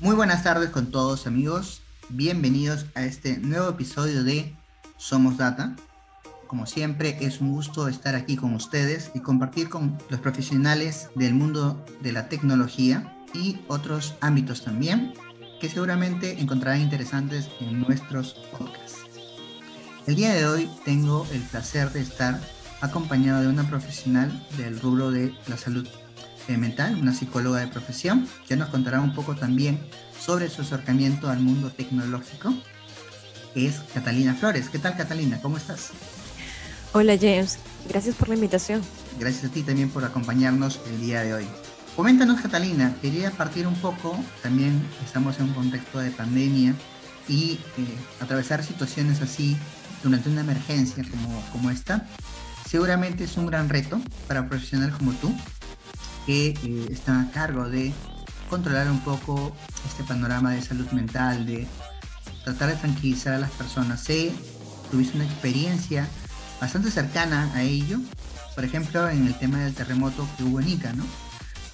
Muy buenas tardes con todos amigos. Bienvenidos a este nuevo episodio de Somos Data. Como siempre es un gusto estar aquí con ustedes y compartir con los profesionales del mundo de la tecnología y otros ámbitos también que seguramente encontrarán interesantes en nuestros podcasts. El día de hoy tengo el placer de estar acompañado de una profesional del rubro de la salud mental, una psicóloga de profesión, que nos contará un poco también sobre su acercamiento al mundo tecnológico. Es Catalina Flores. ¿Qué tal Catalina? ¿Cómo estás? Hola James, gracias por la invitación. Gracias a ti también por acompañarnos el día de hoy. Coméntanos Catalina, quería partir un poco, también estamos en un contexto de pandemia y eh, atravesar situaciones así durante una emergencia como, como esta, seguramente es un gran reto para un profesional como tú, que eh, está a cargo de controlar un poco este panorama de salud mental, de tratar de tranquilizar a las personas. Sé, tuviste una experiencia bastante cercana a ello, por ejemplo, en el tema del terremoto que hubo en Ica, ¿no?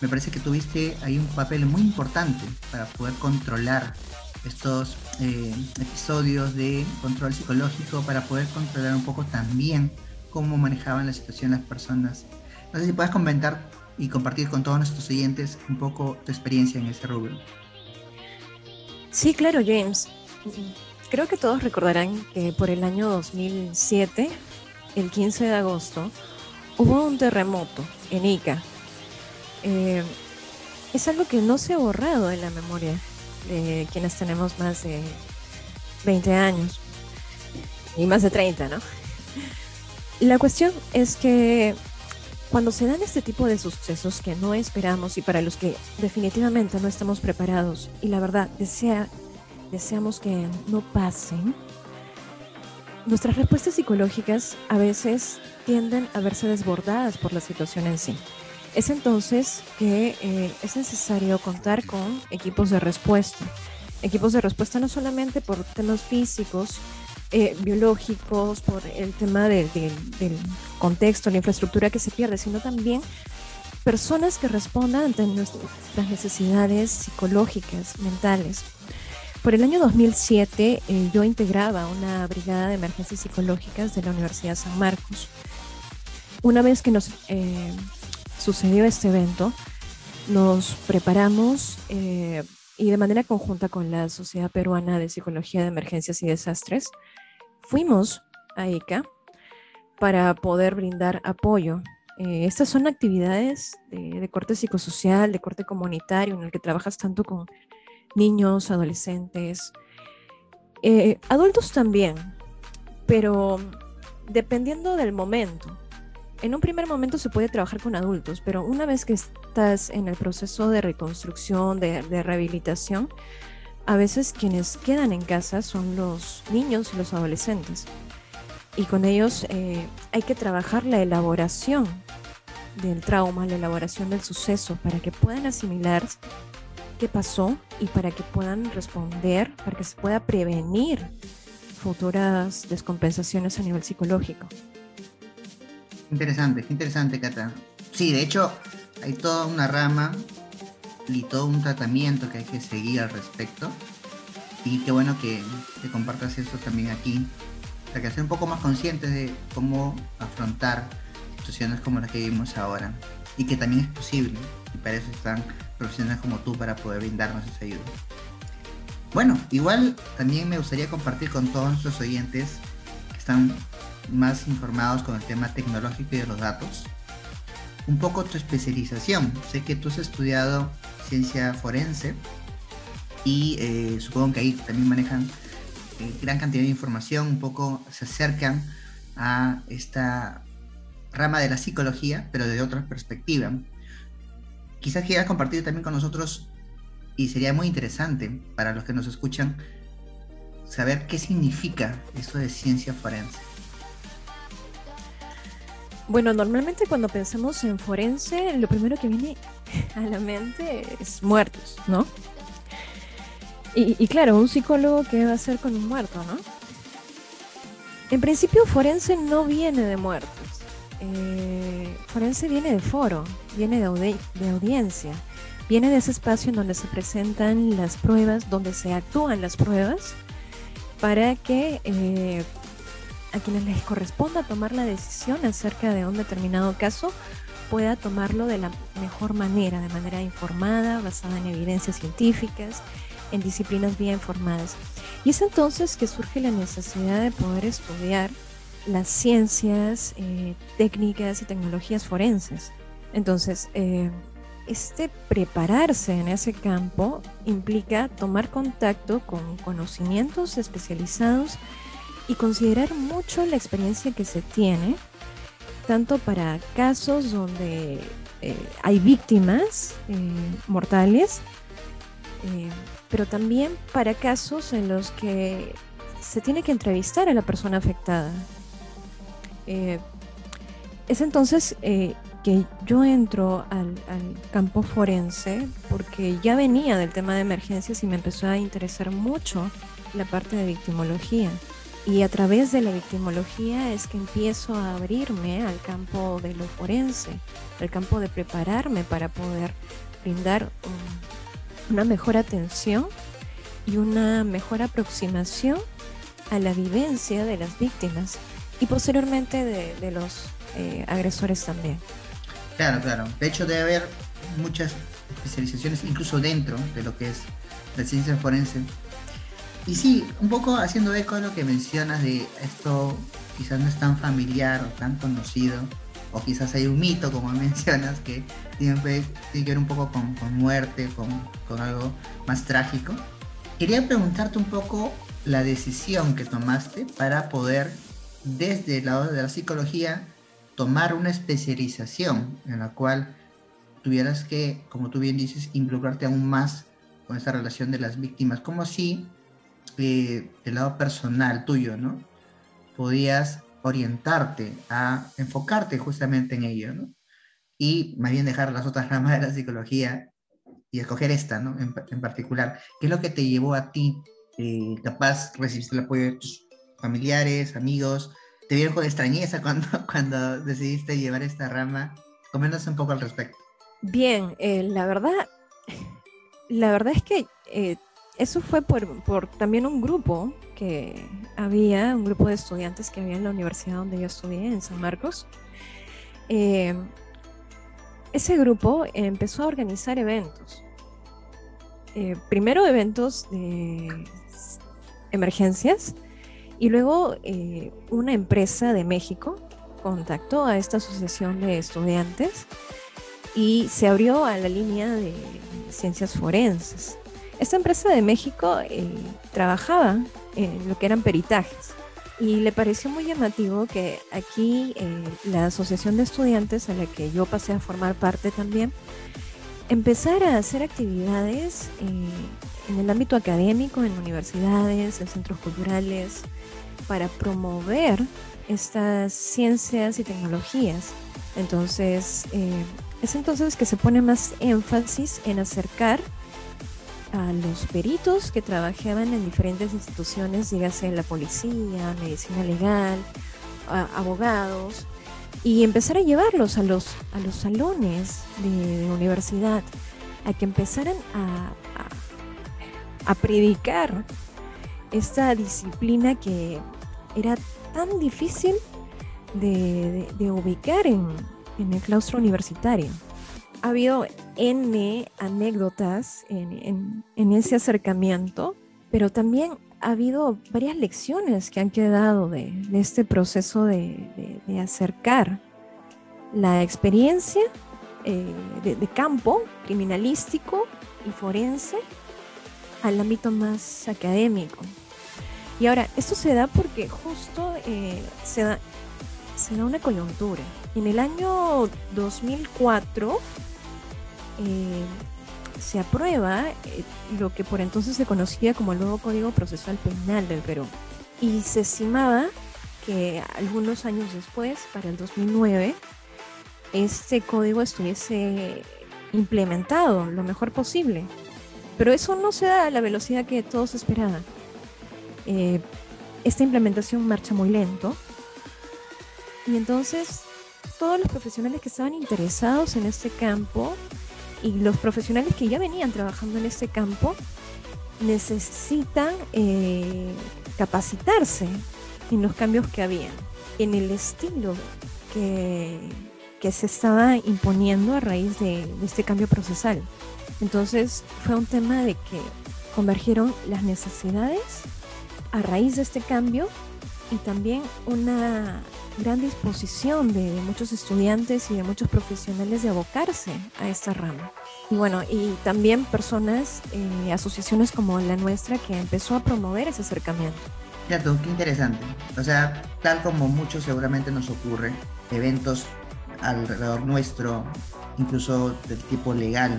Me parece que tuviste ahí un papel muy importante para poder controlar estos eh, episodios de control psicológico, para poder controlar un poco también cómo manejaban la situación las personas. No sé si puedes comentar y compartir con todos nuestros oyentes un poco tu experiencia en ese rubro. Sí, claro, James. Creo que todos recordarán que por el año 2007, el 15 de agosto, hubo un terremoto en Ica. Eh, es algo que no se ha borrado en la memoria de quienes tenemos más de 20 años y más de 30, ¿no? La cuestión es que cuando se dan este tipo de sucesos que no esperamos y para los que definitivamente no estamos preparados y la verdad desea, deseamos que no pasen, nuestras respuestas psicológicas a veces tienden a verse desbordadas por la situación en sí. Es entonces que eh, es necesario contar con equipos de respuesta. Equipos de respuesta no solamente por temas físicos, eh, biológicos, por el tema del contexto, la infraestructura que se pierde, sino también personas que respondan ante nuestras necesidades psicológicas, mentales. Por el año 2007 eh, yo integraba una brigada de emergencias psicológicas de la Universidad San Marcos. Una vez que nos eh, sucedió este evento, nos preparamos y de manera conjunta con la Sociedad Peruana de Psicología de Emergencias y Desastres, fuimos a ICA para poder brindar apoyo. Eh, estas son actividades de, corte psicosocial, de corte comunitario, en el que trabajas tanto con niños, adolescentes, eh, adultos también, pero dependiendo del momento. En un primer momento se puede trabajar con adultos, pero una vez que estás en el proceso de reconstrucción, de rehabilitación, a veces quienes quedan en casa son los niños y los adolescentes. Y con ellos eh, hay que trabajar la elaboración del trauma, la elaboración del suceso, para que puedan asimilar qué pasó y para que puedan responder, para que se pueda prevenir futuras descompensaciones a nivel psicológico. Interesante, interesante, Cata. Sí, de hecho, hay toda una rama y todo un tratamiento que hay que seguir al respecto. Y qué bueno que, te compartas eso también aquí, para que ser un poco más conscientes de cómo afrontar situaciones como las que vivimos ahora. Y que también es posible. Y para eso están profesionales como tú para poder brindarnos esa ayuda. Bueno, igual también me gustaría compartir con todos nuestros oyentes que están más informados con el tema tecnológico y de los datos, un poco tu especialización. Sé que tú has estudiado ciencia forense y eh, supongo que ahí también manejan eh, gran cantidad de información, un poco se acercan a esta rama de la psicología, pero desde otra perspectiva. Quizás quieras compartir también con nosotros, y sería muy interesante para los que nos escuchan, saber qué significa esto de ciencia forense. Bueno, normalmente cuando pensamos en forense, lo primero que viene a la mente es muertos, ¿no? Y, claro, un psicólogo, ¿qué va a hacer con un muerto, no? En principio, forense no viene de muertos. Eh, forense viene de foro, viene de, audiencia. viene de ese espacio en donde se presentan las pruebas, donde se actúan las pruebas, para que eh, a quienes les corresponda tomar la decisión acerca de un determinado caso pueda tomarlo de la mejor manera, de manera informada, basada en evidencias científicas, en disciplinas bien informadas. Y es entonces que surge la necesidad de poder estudiar las ciencias, eh, técnicas y tecnologías forenses. Entonces, eh, este prepararse en ese campo implica tomar contacto con conocimientos especializados y considerar mucho la experiencia que se tiene, tanto para casos donde eh, hay víctimas mortales, pero también para casos en los que se tiene que entrevistar a la persona afectada. Eh, es entonces eh, que yo entro al, campo forense porque ya venía del tema de emergencias y me empezó a interesar mucho la parte de victimología. Y a través de la victimología es que empiezo a abrirme al campo de lo forense, al campo de prepararme para poder brindar una mejor atención y una mejor aproximación a la vivencia de las víctimas y posteriormente de, los eh, agresores también. Claro, claro. De hecho debe haber muchas especializaciones incluso dentro de lo que es la ciencia forense. Y sí, un poco haciendo eco de lo que mencionas de esto quizás no es tan familiar o tan conocido, o quizás hay un mito, como mencionas, que tiene, que ver un poco con, muerte, con, con, algo más trágico. Quería preguntarte un poco la decisión que tomaste para poder desde el lado de la psicología, tomar una especialización en la cual tuvieras que, como tú bien dices, involucrarte aún más con esta relación de las víctimas, como si eh, del lado personal tuyo, ¿no? Podías orientarte a enfocarte justamente en ello, ¿no? Y más bien dejar las otras ramas de la psicología y escoger esta, ¿no? En, particular. ¿Qué es lo que te llevó a ti eh, capaz recibiste el apoyo de tus familiares, amigos, te vieron con extrañeza cuando, cuando decidiste llevar esta rama. Coméntanos un poco al respecto. Bien, eh, la verdad, la verdad es que eh, eso fue por, por, también un grupo que había, un grupo de estudiantes que había en la universidad donde yo estudié, en San Marcos. Eh, ese grupo empezó a organizar eventos. primero eventos de emergencias y luego eh, una empresa de México contactó a esta asociación de estudiantes y se abrió a la línea de ciencias forenses. Esta empresa de México eh, trabajaba en lo que eran peritajes y le pareció muy llamativo que aquí eh, la asociación de estudiantes a la que yo pasé a formar parte también empezara a hacer actividades en el ámbito académico, en universidades, en centros culturales, para promover estas ciencias y tecnologías. Entonces, eh, es entonces que se pone más énfasis en acercar a los peritos que trabajaban en diferentes instituciones, dígase la policía, medicina legal, abogados, y empezar a llevarlos a los, a los salones de, universidad, a que empezaran a, a predicar esta disciplina que era tan difícil de, ubicar en, el claustro universitario. Ha habido N anécdotas en, ese acercamiento, pero también ha habido varias lecciones que han quedado de, este proceso de, acercar la experiencia eh, de, campo criminalístico y forense al ámbito más académico. Y ahora, esto se da porque justo eh, se, da, se da una coyuntura. En el año 2004 eh, se aprueba eh, lo que por entonces se conocía como el nuevo Código Procesal Penal del Perú. Y se estimaba que algunos años después, para el 2009, este código estuviese implementado lo mejor posible. Pero eso no se da a la velocidad que todos esperaban. Eh, esta implementación marcha muy lento. Y entonces todos los profesionales que estaban interesados en este campo y los profesionales que ya venían trabajando en este campo necesitan eh, capacitarse en los cambios que habían, en el estilo que, que se estaba imponiendo a raíz de, de este cambio procesal. Entonces fue un tema de que convergieron las necesidades a raíz de este cambio y también una gran disposición de muchos estudiantes y de muchos profesionales de abocarse a esta rama. Y bueno, y también personas, eh, asociaciones como la nuestra que empezó a promover ese acercamiento. Ya tú, qué interesante. O sea, tal como mucho seguramente nos ocurre, eventos alrededor nuestro, incluso del tipo legal,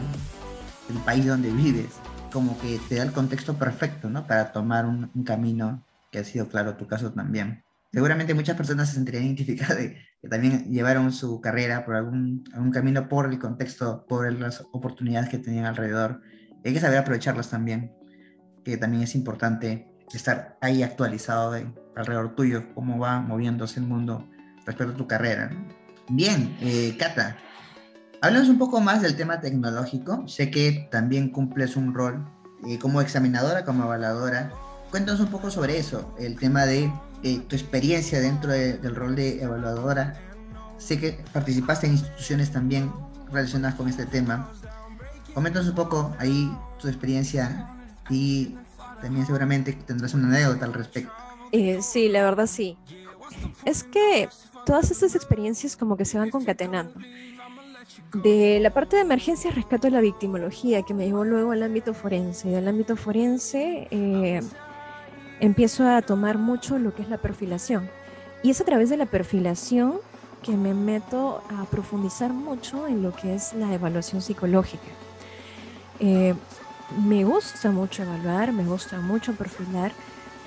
del país donde vives, como que te da el contexto perfecto, ¿no? Para tomar un, un camino que ha sido, claro, tu caso también seguramente muchas personas se sentirían identificadas de que también llevaron su carrera por algún, algún camino por el contexto, por las oportunidades que tenían alrededor. hay que saber aprovecharlas también, que también es importante estar ahí actualizado de alrededor tuyo, cómo va moviéndose el mundo respecto a tu carrera. Bien, eh, Cata, háblanos un poco más del tema tecnológico. Sé que también cumples un rol eh, como examinadora, como evaluadora. Cuéntanos un poco sobre eso, el tema de eh, tu experiencia dentro del rol de evaluadora. Sé que participaste en instituciones también relacionadas con este tema. Coméntanos un poco ahí tu experiencia y también seguramente tendrás una anécdota al respecto. Eh, sí, la verdad sí. Es que todas estas experiencias como que se van concatenando. De la parte de emergencia rescato la victimología que me llevó luego al ámbito forense. Del ámbito forense eh, empiezo a tomar mucho lo que es la perfilación. Y es a través de la perfilación que me meto a profundizar mucho en lo que es la evaluación psicológica. Eh, me gusta mucho evaluar, me gusta mucho perfilar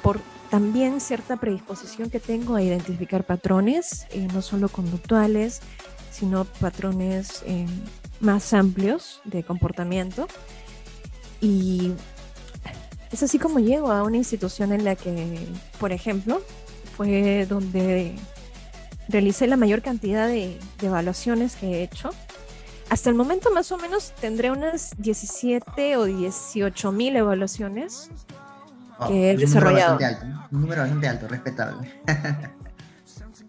por también cierta predisposición que tengo a identificar patrones, eh, no solo conductuales, sino patrones eh, más amplios de comportamiento. Y es así como llego a una institución en la que, por ejemplo, fue donde realicé la mayor cantidad de, evaluaciones que he hecho. Hasta el momento más o menos tendré unas 17 o 18 mil evaluaciones oh, que he desarrollado. Un número bastante alto, respetable.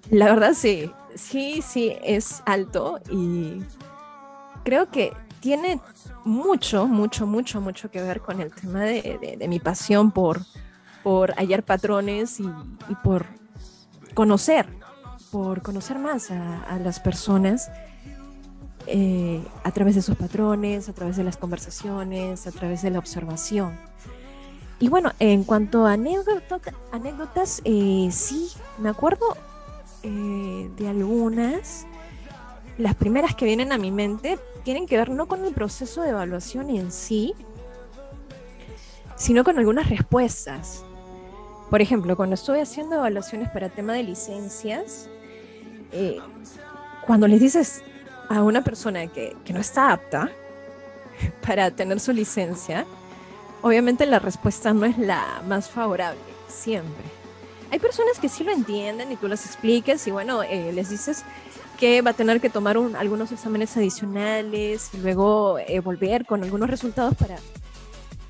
La verdad sí, sí, sí, es alto y creo que tiene mucho, mucho, mucho, mucho que ver con el tema de, mi pasión por, por hallar patrones y, por conocer, por conocer más a, las personas eh, a través de sus patrones, a través de las conversaciones, a través de la observación. Y bueno, en cuanto a anécdotas, eh, sí, me acuerdo eh, de algunas. Las primeras que vienen a mi mente tienen que ver no con el proceso de evaluación en sí, sino con algunas respuestas. Por ejemplo, cuando estoy haciendo evaluaciones para tema de licencias, eh, cuando les dices a una persona que, que no está apta para tener su licencia, obviamente la respuesta no es la más favorable, siempre. Hay personas que sí lo entienden y tú las expliques y bueno, eh, les dices, que va a tener que tomar algunos exámenes adicionales y luego eh, volver con algunos resultados para,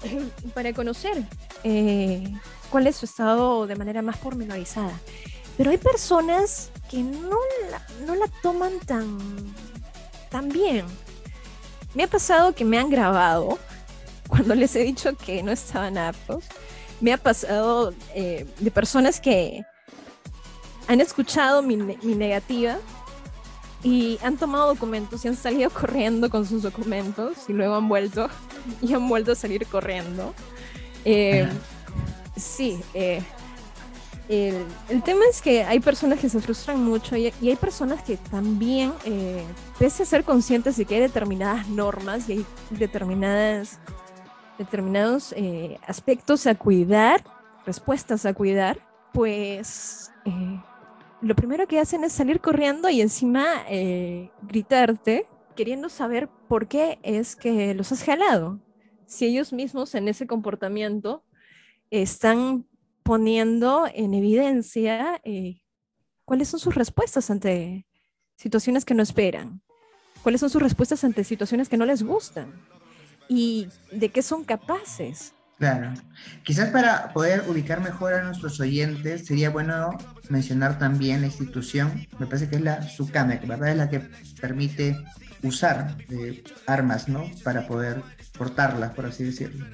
para conocer eh, cuál es su estado de manera más pormenorizada. Pero hay personas que no la, no la toman tan, tan bien. Me ha pasado que me han grabado cuando les he dicho que no estaban aptos. Me ha pasado eh, de personas que han escuchado mi, mi negativa y han tomado documentos y han salido corriendo con sus documentos y luego han vuelto y han vuelto a salir corriendo. Eh, sí, eh, el, tema es que hay personas que se frustran mucho y, hay personas que también, eh, pese a ser conscientes de que hay determinadas normas y hay determinadas, determinados aspectos a cuidar, respuestas a cuidar, pues lo primero que hacen es salir corriendo y encima eh, gritarte, queriendo saber por qué es que los has jalado. Si ellos mismos en ese comportamiento están poniendo en evidencia eh, cuáles son sus respuestas ante situaciones que no esperan. cuáles son sus respuestas ante situaciones que no les gustan y de qué son capaces. Claro. Quizás para poder ubicar mejor a nuestros oyentes sería bueno mencionar también la institución, me parece que es la SUCAMEC, ¿verdad? Es la que permite usar eh, armas, ¿no? Para poder portarlas, por así decirlo.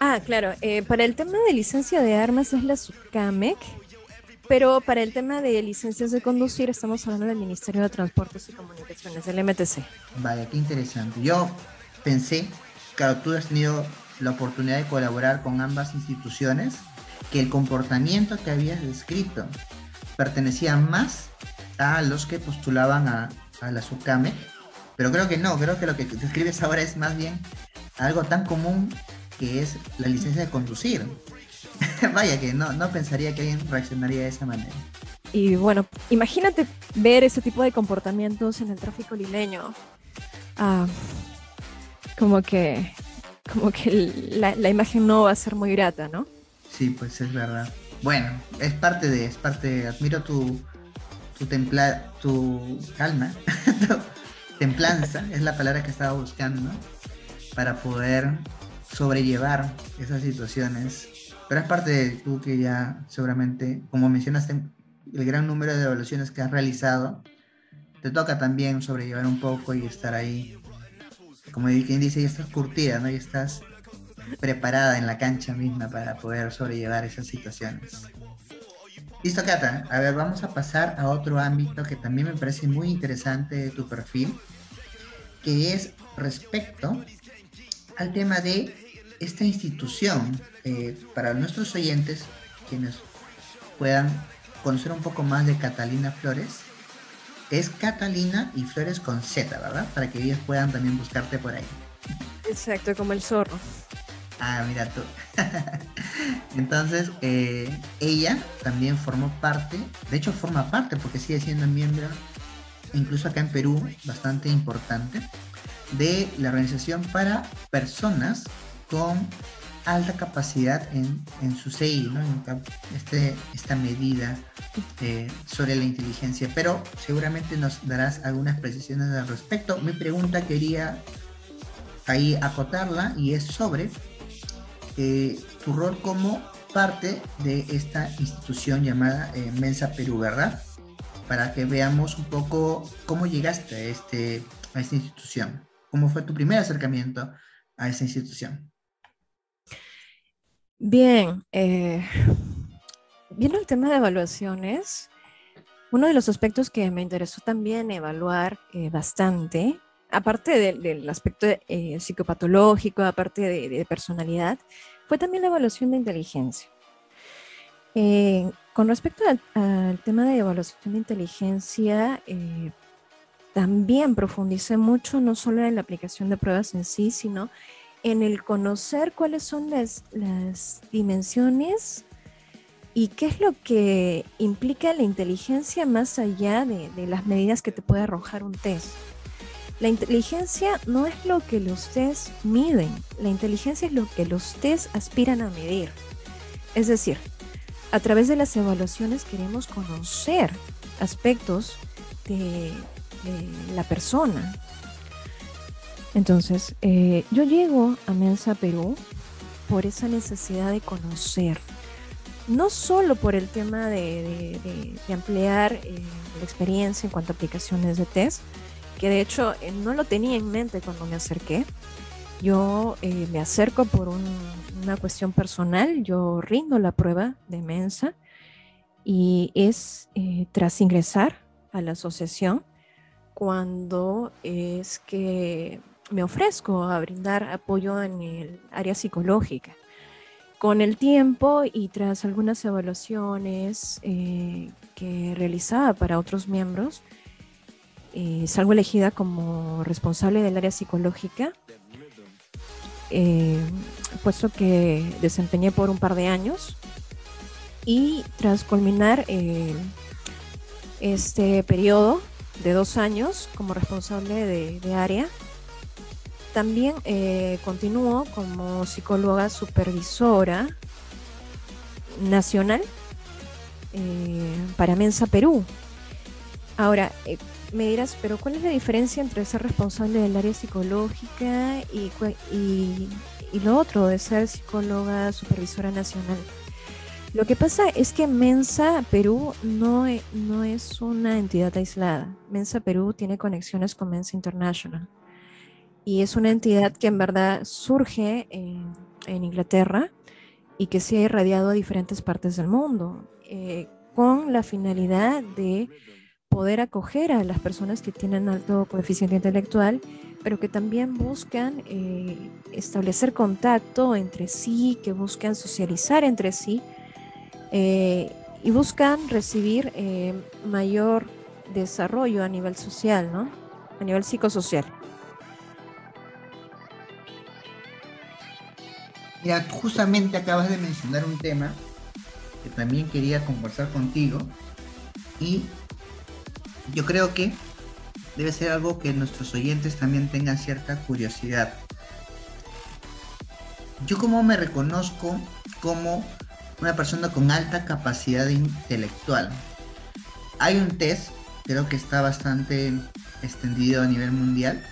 Ah, claro. Eh, para el tema de licencia de armas es la SUCAMEC, pero para el tema de licencias de conducir estamos hablando del Ministerio de Transportes y Comunicaciones, del MTC. Vaya, qué interesante. Yo pensé, claro, tú has tenido la oportunidad de colaborar con ambas instituciones, que el comportamiento que habías descrito pertenecía más a los que postulaban a, la SUCAME, pero creo que no, creo que lo que describes ahora es más bien algo tan común que es la licencia de conducir. Vaya que no, no pensaría que alguien reaccionaría de esa manera. Y bueno, imagínate ver ese tipo de comportamientos en el tráfico limeño. Ah, como que como que la, imagen no va a ser muy grata, ¿no? Sí, pues es verdad. Bueno, es parte de, es parte, admiro tu, tu templa, tu calma, templanza, es la palabra que estaba buscando, para poder sobrellevar esas situaciones. Pero es parte de tú que ya seguramente, como mencionaste, el gran número de evaluaciones que has realizado, te toca también sobrellevar un poco y estar ahí como quien dice, ya estás curtida, ¿no? Ya estás preparada en la cancha misma para poder sobrellevar esas situaciones. Listo, Cata. A ver, vamos a pasar a otro ámbito que también me parece muy interesante de tu perfil, que es respecto al tema de esta institución. Eh, para nuestros oyentes, quienes puedan conocer un poco más de Catalina Flores, es Catalina y Flores con Z, ¿verdad? Para que ellos puedan también buscarte por ahí. Exacto, como el zorro. Ah, mira tú. Entonces, eh, ella también formó parte, de hecho forma parte porque sigue siendo miembro, incluso acá en Perú, bastante importante, de la organización para personas con alta capacidad en, su CI, este, esta medida eh, sobre la inteligencia, pero seguramente nos darás algunas precisiones al respecto. Mi pregunta quería ahí acotarla y es sobre eh, tu rol como parte de esta institución llamada eh, Mensa Perú, ¿verdad? Para que veamos un poco cómo llegaste a, este, a esta institución, cómo fue tu primer acercamiento a esta institución. Bien, eh, viendo el tema de evaluaciones, uno de los aspectos que me interesó también evaluar eh, bastante, aparte del aspecto eh, psicopatológico, aparte de, personalidad, fue también la evaluación de inteligencia. con respecto al, tema de evaluación de inteligencia, también profundicé mucho no solo en la aplicación de pruebas en sí, sino en el conocer cuáles son las, dimensiones y qué es lo que implica la inteligencia más allá de, las medidas que te puede arrojar un test. La inteligencia no es lo que los test miden, la inteligencia es lo que los test aspiran a medir. Es decir, a través de las evaluaciones queremos conocer aspectos de la persona, entonces, eh, yo llego a Mensa Perú por esa necesidad de conocer, no solo por el tema de, ampliar eh, la experiencia en cuanto a aplicaciones de test, que de hecho eh, no lo tenía en mente cuando me acerqué. Yo me acerco por una cuestión personal, yo rindo la prueba de Mensa y es tras ingresar a la asociación cuando es que me ofrezco a brindar apoyo en el área psicológica. Con el tiempo y tras algunas evaluaciones eh, que realizaba para otros miembros, eh, salgo elegida como responsable del área psicológica, eh, puesto que desempeñé por un par de años y tras culminar este periodo de dos años como responsable de área, también eh, como psicóloga supervisora nacional eh, para Mensa Perú. Ahora, eh, me dirás, pero ¿cuál es la diferencia entre ser responsable del área psicológica y, y, y lo otro, de ser psicóloga supervisora nacional? Lo que pasa es que Mensa Perú no, e, no es una entidad aislada. Mensa Perú tiene conexiones con Mensa International. Y es una entidad que en verdad surge en, Inglaterra y que se ha irradiado a diferentes partes del mundo, eh, con la finalidad de poder acoger a las personas que tienen alto coeficiente intelectual, pero que también buscan eh, establecer contacto entre sí, que buscan socializar entre sí eh, y buscan recibir mayor desarrollo a nivel social, ¿no? A nivel psicosocial. Mira, justamente acabas de mencionar un tema que también quería conversar contigo y yo creo que debe ser algo que nuestros oyentes también tengan cierta curiosidad. Yo como me reconozco como una persona con alta capacidad intelectual. Hay un test, creo que está bastante extendido a nivel mundial,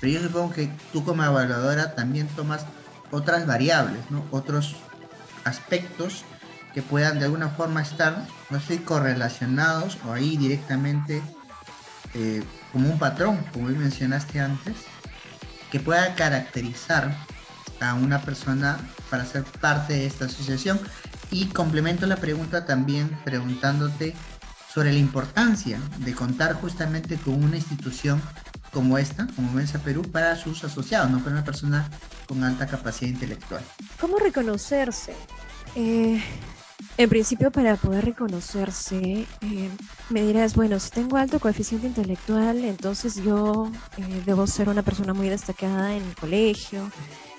pero yo supongo que tú como evaluadora también tomas otras variables, otros aspectos que puedan de alguna forma estar, no sé, correlacionados o ahí directamente eh, como un patrón, como mencionaste antes, que pueda caracterizar a una persona para ser parte de esta asociación. Y complemento la pregunta también preguntándote sobre la importancia de contar justamente con una institución como esta, como Mensa Perú, para sus asociados, no para una persona con alta capacidad intelectual. ¿Cómo reconocerse? Eh, en principio, para poder reconocerse, eh, me dirás, bueno, si tengo alto coeficiente intelectual, entonces yo eh, debo ser una persona muy destacada en el colegio,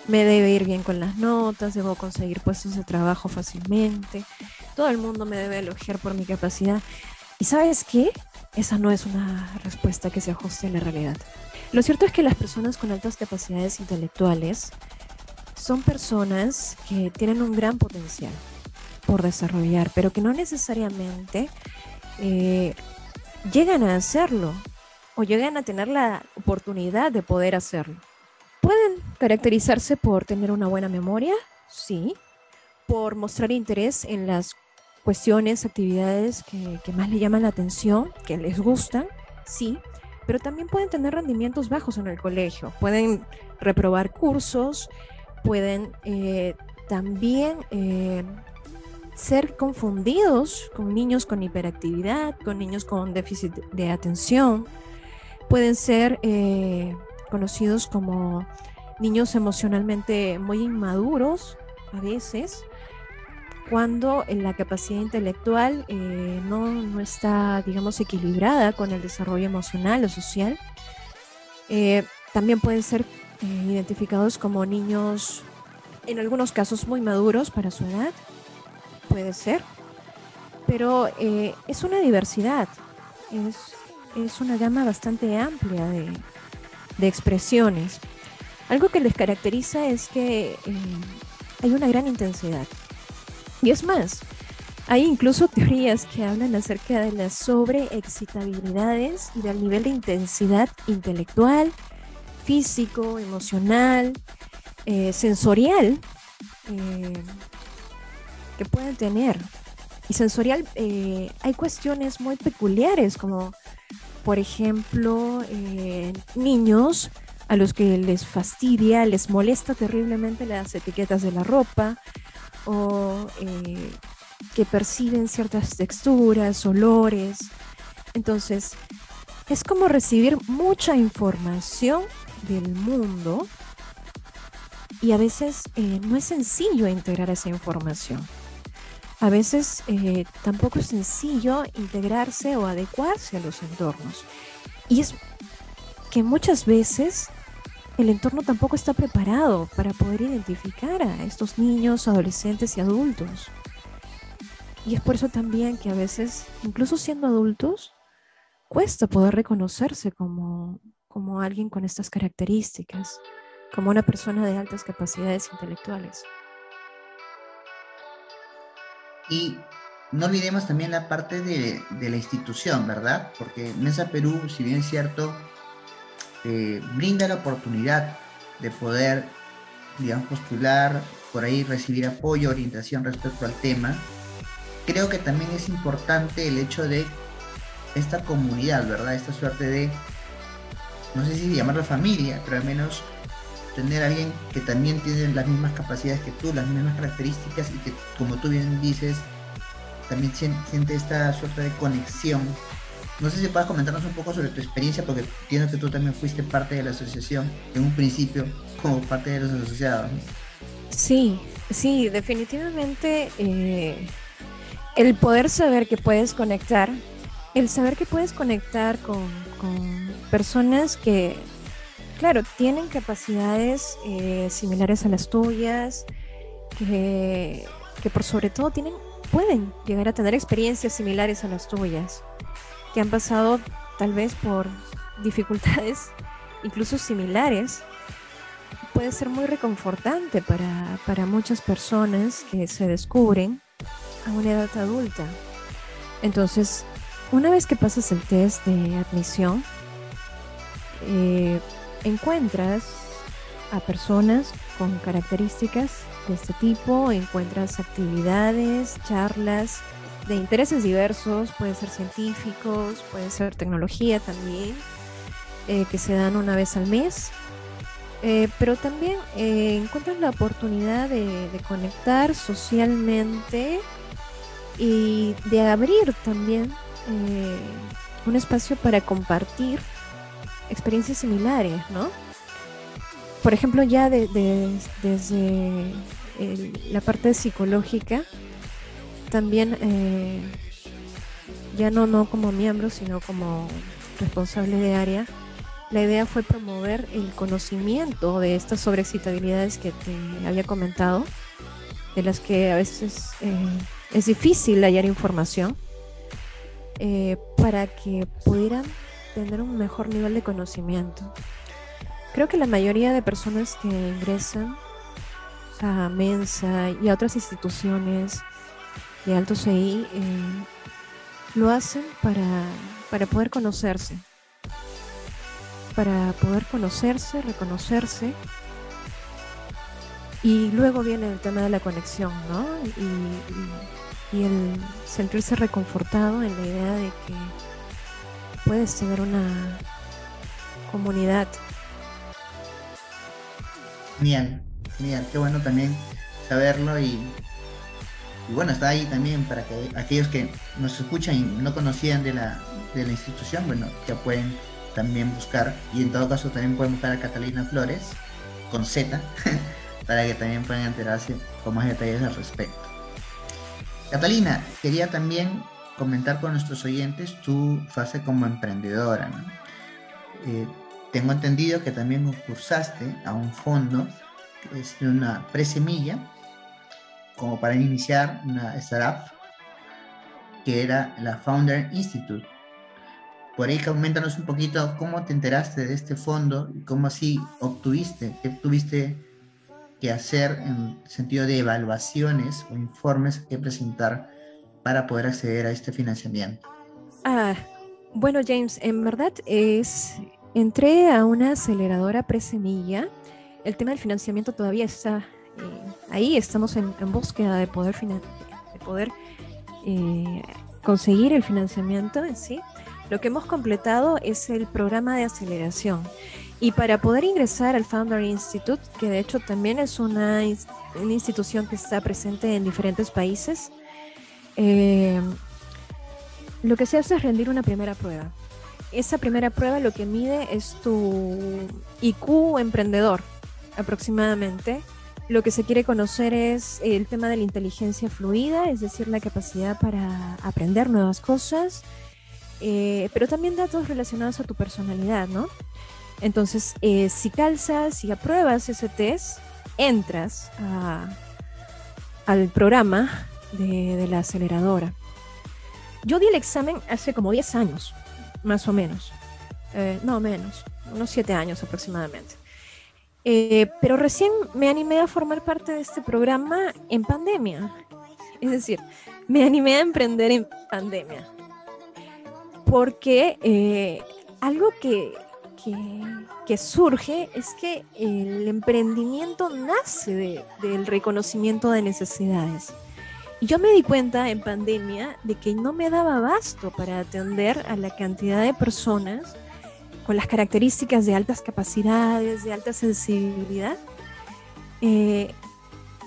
me debe ir bien con las notas, debo conseguir puestos de trabajo fácilmente, todo el mundo me debe elogiar por mi capacidad. ¿Y sabes qué? Esa no es una respuesta que se ajuste a la realidad. Lo cierto es que las personas con altas capacidades intelectuales son personas que tienen un gran potencial por desarrollar, pero que no necesariamente eh, llegan a hacerlo o llegan a tener la oportunidad de poder hacerlo. Pueden caracterizarse por tener una buena memoria, sí, por mostrar interés en las cuestiones, actividades que, más le llaman la atención, que les gustan, sí, pero también pueden tener rendimientos bajos en el colegio, pueden reprobar cursos, pueden eh, también eh, ser confundidos con niños con hiperactividad, con niños con déficit de atención, pueden ser eh, conocidos como niños emocionalmente muy inmaduros a veces, cuando la capacidad intelectual eh, no, está, digamos, equilibrada con el desarrollo emocional o social. Eh, también pueden ser eh, identificados como niños, en algunos casos, muy maduros para su edad, puede ser, pero es una diversidad, es, es una gama bastante amplia de, de expresiones. Algo que les caracteriza es que hay una gran intensidad. Y es más, hay incluso teorías que hablan acerca de las sobreexcitabilidades y del nivel de intensidad intelectual, físico, emocional, eh, sensorial eh, que pueden tener. Y sensorial, hay cuestiones muy peculiares como por ejemplo, eh, niños a los que les fastidia, les molesta terriblemente las etiquetas de la ropa o eh, que perciben ciertas texturas, olores. Entonces, es como recibir mucha información del mundo y a veces eh, no es sencillo integrar esa información a veces eh, tampoco es sencillo integrarse o adecuarse a los entornos. Y es que muchas veces el entorno tampoco está preparado para poder identificar a estos niños, adolescentes y adultos. Y es por eso también que a veces, incluso siendo adultos, cuesta poder reconocerse como, como alguien con estas características, como una persona de altas capacidades intelectuales. Y no olvidemos también la parte de, la institución, ¿verdad? Porque Mesa Perú, si bien es cierto, eh, brinda la oportunidad de poder, digamos, postular, por ahí recibir apoyo, orientación respecto al tema, creo que también es importante el hecho de esta comunidad, ¿verdad? Esta suerte de, no sé si llamarlo familia, pero al menos tener a alguien que también tiene las mismas capacidades que tú, las mismas características y que, como tú bien dices, también siente esta suerte de conexión. No sé si puedes comentarnos un poco sobre tu experiencia, porque entiendo que tú también fuiste parte de la asociación en un principio como parte de los asociados. Sí, sí, definitivamente eh, el poder saber que puedes conectar, el saber que puedes conectar con, personas que, claro, tienen capacidades eh, similares a las tuyas, que, que por sobre todo tienen pueden llegar a tener experiencias similares a las tuyas, que han pasado tal vez por dificultades incluso similares, puede ser muy reconfortante para, para muchas personas que se descubren a una edad adulta. Entonces, una vez que pasas el test de admisión, eh, encuentras a personas con características de este tipo, encuentras actividades, charlas de intereses diversos, puede ser científicos, puede ser tecnología también, eh, que se dan una vez al mes. Eh, pero también eh, encuentras la oportunidad de, conectar socialmente y de abrir también un espacio para compartir experiencias similares, ¿no? Por ejemplo, ya desde la parte psicológica, también eh, ya no, no como miembro, sino como responsable de área, la idea fue promover el conocimiento de estas sobreexcitabilidades que te había comentado, de las que a veces eh, es difícil hallar información, eh, para que pudieran tener un mejor nivel de conocimiento. Creo que la mayoría de personas que ingresan a Mensa y a otras instituciones de alto eh, lo hacen para, para poder conocerse, para poder conocerse, reconocerse. Y luego viene el tema de la conexión, ¿no? Y, y el sentirse reconfortado en la idea de que puedes tener una comunidad. Genial, genial, qué bueno también saberlo y, bueno, está ahí también para que aquellos que nos escuchan y no conocían de la, de la institución, bueno, ya pueden también buscar y en todo caso también pueden buscar a Catalina Flores con Z para que también puedan enterarse con más detalles al respecto. Catalina, quería también comentar con nuestros oyentes tu fase como emprendedora. Eh, tengo entendido que también concursaste a un fondo es una presemilla, como para iniciar una startup, que era la Founder Institute. Por ahí coméntanos un poquito cómo te enteraste de este fondo y cómo así obtuviste, qué tuviste que hacer en sentido de evaluaciones o informes que presentar para poder acceder a este financiamiento. Ah, bueno, James, en verdad es entré a una aceleradora presemilla el tema del financiamiento todavía está eh, ahí, estamos en, búsqueda de poder, de poder eh, conseguir el financiamiento en sí. Lo que hemos completado es el programa de aceleración. Y para poder ingresar al Founder Institute, que de hecho también es una, una institución que está presente en diferentes países, eh, lo que se hace es rendir una primera prueba. Esa primera prueba lo que mide es tu IQ emprendedor, aproximadamente. Lo que se quiere conocer es el tema de la inteligencia fluida, es decir, la capacidad para aprender nuevas cosas, eh, pero también datos relacionados a tu personalidad, ¿no? Entonces, eh, si calzas, si apruebas ese test, entras al programa de, la aceleradora. Yo di el examen hace como 10 años, más o menos. Eh, no menos, unos 7 años aproximadamente. Eh, pero recién me animé a formar parte de este programa en pandemia. Es decir, me animé a emprender en pandemia. Porque eh, algo que, que, surge es que el emprendimiento nace del reconocimiento de necesidades. Y yo me di cuenta en pandemia de que no me daba abasto para atender a la cantidad de personas con las características de altas capacidades, de alta sensibilidad, eh,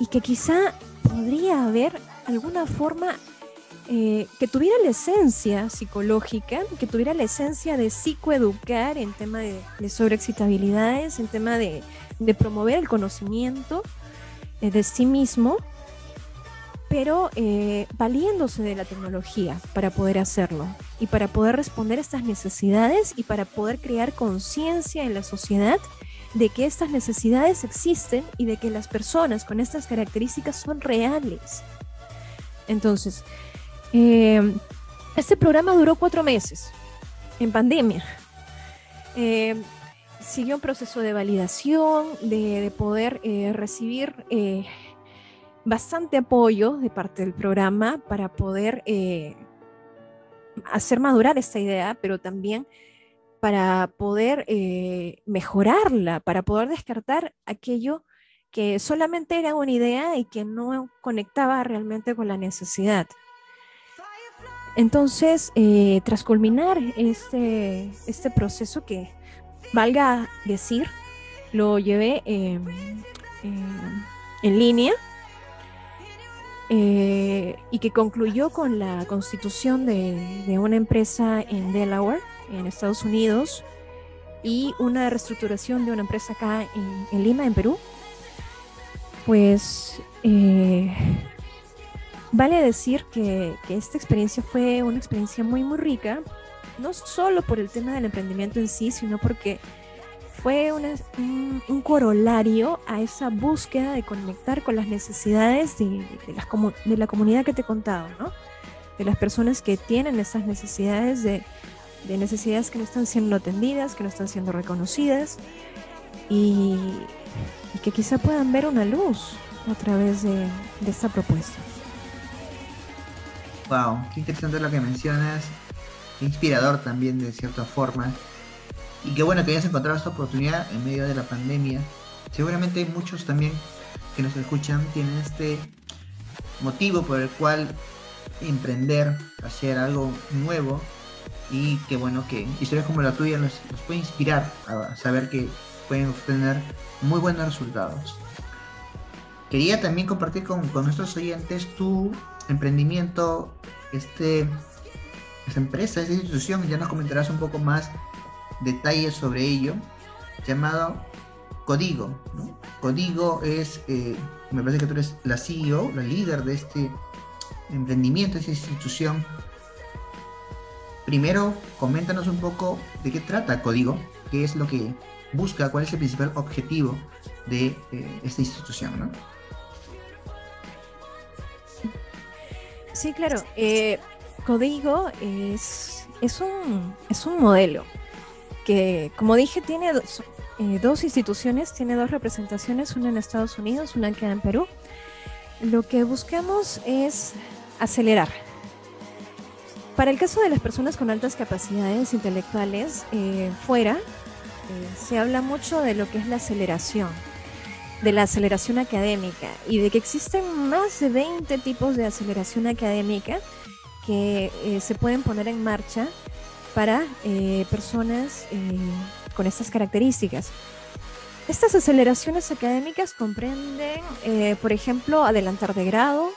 y que quizá podría haber alguna forma eh, que tuviera la esencia psicológica, que tuviera la esencia de psicoeducar en tema de, sobreexcitabilidades, en tema de, promover el conocimiento eh, de sí mismo, pero eh, valiéndose de la tecnología para poder hacerlo y para poder responder a estas necesidades y para poder crear conciencia en la sociedad de que estas necesidades existen y de que las personas con estas características son reales. Entonces, eh, este programa duró cuatro meses en pandemia. Eh, siguió un proceso de validación, de, poder eh, recibir bastante apoyo de parte del programa para poder hacer madurar esta idea, pero también para poder mejorarla, para poder descartar aquello que solamente era una idea y que no conectaba realmente con la necesidad. Entonces, eh, tras culminar este, este proceso que, valga decir, lo llevé en línea eh, y que concluyó con la constitución de, una empresa en Delaware, en Estados Unidos, y una reestructuración de una empresa acá en, Lima, en Perú, pues eh, Vale decir que, esta experiencia fue una experiencia muy, muy rica, no solo por el tema del emprendimiento en sí, sino porque fue un, corolario a esa búsqueda de conectar con las necesidades de, la comunidad que te he contado, ¿no? De las personas que tienen esas necesidades, de, necesidades que no están siendo atendidas, que no están siendo reconocidas y, que quizá puedan ver una luz a través de esta propuesta. Wow, qué interesante lo que mencionas. inspirador también de cierta forma. Y qué bueno que hayas encontrado esta oportunidad en medio de la pandemia. Seguramente muchos también que nos escuchan tienen este motivo por el cual emprender, hacer algo nuevo. Y qué bueno que historias como la tuya nos, puede inspirar a saber que pueden obtener muy buenos resultados. Quería también compartir con, con nuestros oyentes tu emprendimiento, este, esta empresa, esta institución, ya nos comentarás un poco más detalles sobre ello, llamado Código. Código es, eh, me parece que tú eres la CEO, la líder de este emprendimiento, de esta institución. Primero, coméntanos un poco de qué trata Código, qué es lo que busca, cuál es el principal objetivo de eh, esta institución. ¿no? Sí, claro. Eh, Código es, es, un, es un modelo que, como dije, tiene dos, eh, dos instituciones, tiene dos representaciones, una en Estados Unidos, una acá en Perú. Lo que buscamos es acelerar. Para el caso de las personas con altas capacidades intelectuales, eh, fuera, se habla mucho de lo que es la aceleración de la aceleración académica y de que existen más de 20 tipos de aceleración académica que eh, se pueden poner en marcha para eh, personas eh, con estas características. Estas aceleraciones académicas comprenden, por ejemplo, adelantar de grado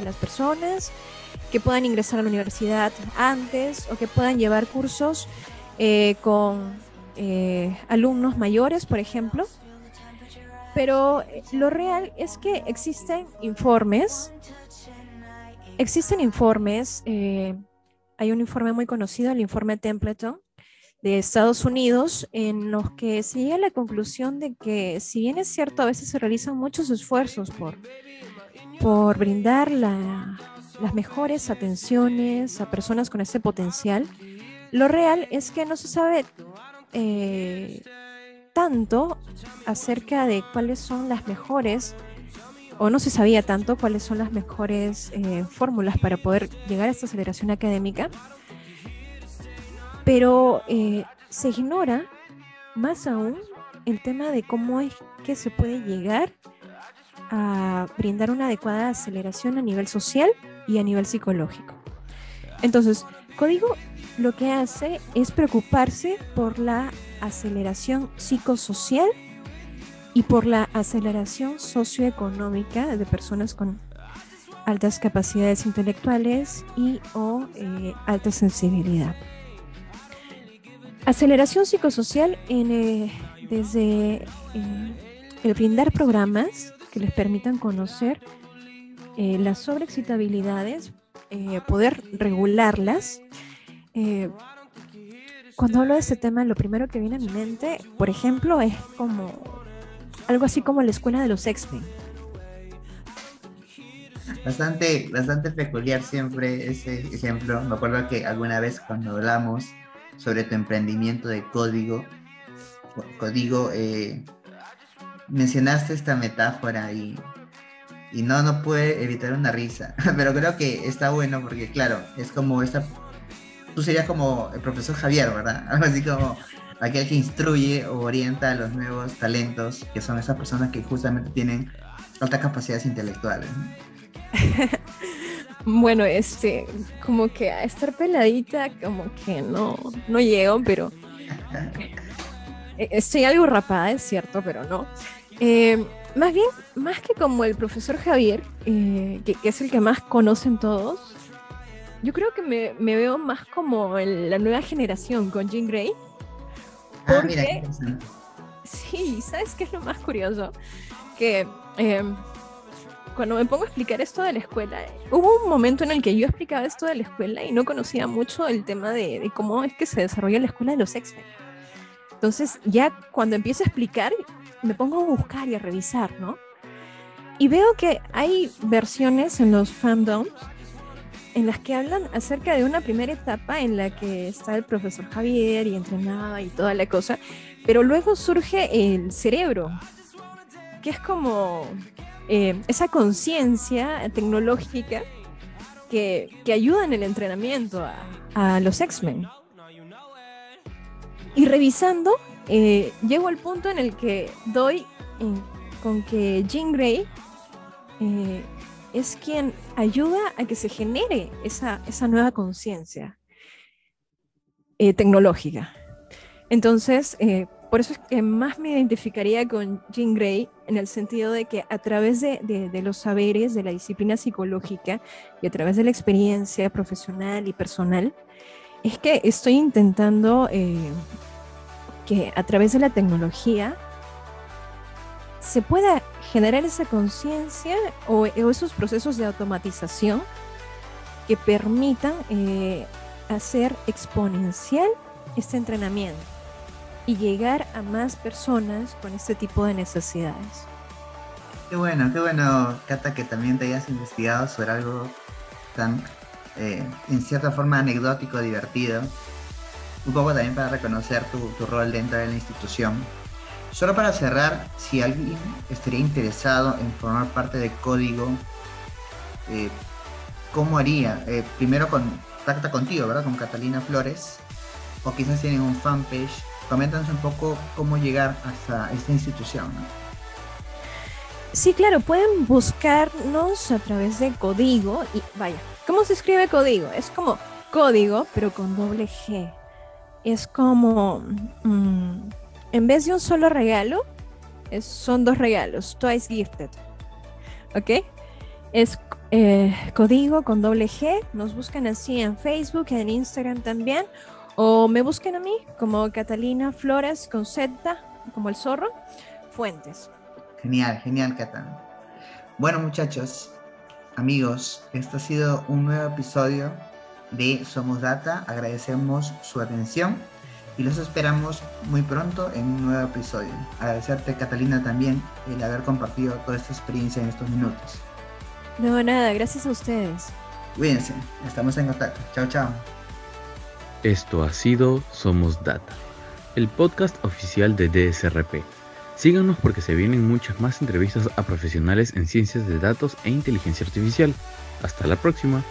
a las personas, que puedan ingresar a la universidad antes o que puedan llevar cursos con alumnos mayores, por ejemplo, pero eh, lo real es que existen informes, existen informes, eh, hay un informe muy conocido, el informe Templeton de Estados Unidos, en los que se llega a la conclusión de que si bien es cierto, a veces se realizan muchos esfuerzos por, por brindar las mejores atenciones a personas con ese potencial, lo real es que no se sabe eh, tanto acerca de cuáles son las mejores o no se sabía tanto cuáles son las mejores eh, fórmulas para poder llegar a esta aceleración académica, pero eh, se ignora más aún el tema de cómo es que se puede llegar a brindar una adecuada aceleración a nivel social y a nivel psicológico. Entonces, código lo que hace es preocuparse por la aceleración psicosocial y por la aceleración socioeconómica de personas con altas capacidades intelectuales y o eh, alta sensibilidad. Aceleración psicosocial eh, desde eh, el brindar programas que les permitan conocer las sobreexcitabilidades, poder regularlas. cuando hablo de este tema, lo primero que viene a mi mente, por ejemplo, es como algo así como la escuela de los X-Men. Bastante, bastante peculiar siempre ese ejemplo. Me acuerdo que alguna vez cuando hablamos sobre tu emprendimiento de código, código, eh, mencionaste esta metáfora y, y no, no puede evitar una risa. Pero creo que está bueno porque, claro, es como esta. Tú serías como el profesor Javier, ¿verdad? Algo así como aquel que instruye o orienta a los nuevos talentos, que son esas personas que justamente tienen altas capacidades intelectuales. bueno, este, como que a estar peladita, como que no, no llego, pero estoy algo rapada, es cierto, pero no. Eh, más bien, más que como el profesor Javier, eh, que, es el que más conocen todos, yo creo que me, me veo más como la nueva generación con Jean Grey Ah, porque, sí, ¿sabes qué es lo más curioso? Que em, cuando me pongo a explicar esto de la escuela, hubo un momento en el que yo explicaba esto de la escuela y no conocía mucho el tema de, cómo es que se desarrolla la escuela de los X-Men. Entonces, ya cuando empiezo a explicar, me pongo a buscar y a revisar, ¿no? Y veo que hay versiones en los fandoms en las que hablan acerca de una primera etapa en la que está el profesor Javier y entrenaba y toda la cosa, pero luego surge el cerebro, que es como eh, esa conciencia tecnológica que, ayuda en el entrenamiento a, los X-Men. Y revisando, eh, llego al punto en el que doy con que Jean Grey eh, es quien ayuda a que se genere esa, nueva conciencia eh, tecnológica. Entonces, eh, por eso es que más me identificaría con Jean Grey en el sentido de que a través de, los saberes de la disciplina psicológica y a través de la experiencia profesional y personal, es que estoy intentando eh, que a través de la tecnología se pueda generar esa conciencia o, esos procesos de automatización que permitan eh, hacer exponencial este entrenamiento y llegar a más personas con este tipo de necesidades. Qué bueno, qué bueno, Cata, que también te hayas investigado sobre algo tan, eh, en cierta forma, anecdótico, divertido. Un poco también para reconocer tu, tu rol dentro de la institución Solo para cerrar, si alguien estaría interesado en formar parte de Código, eh, ¿cómo haría? Eh, primero contacta contigo, ¿verdad? Con Catalina Flores. O quizás tienen un fanpage. Coméntanos un poco cómo llegar hasta esta institución. Sí, claro, pueden buscarnos a través de código y vaya, ¿cómo se escribe código? Es como código, pero con doble G. Es como mm, en vez de un solo regalo, son dos regalos, twice gifted. ¿Ok? Es eh, código con doble G. Nos buscan así en Facebook, en Instagram también. O me busquen a mí como Catalina Flores con Z, como el zorro, Fuentes. Genial, genial, Catalina. Bueno, muchachos, amigos, este ha sido un nuevo episodio de Somos Data. Agradecemos su atención y los esperamos muy pronto en un nuevo episodio. Agradecerte Catalina también el haber compartido toda esta experiencia en estos minutos. No, nada, gracias a ustedes. Cuídense, estamos en contacto. Chao, chao. Esto ha sido Somos Data, el podcast oficial de DSRP. Síganos porque se vienen muchas más entrevistas a profesionales en ciencias de datos e inteligencia artificial. Hasta la próxima.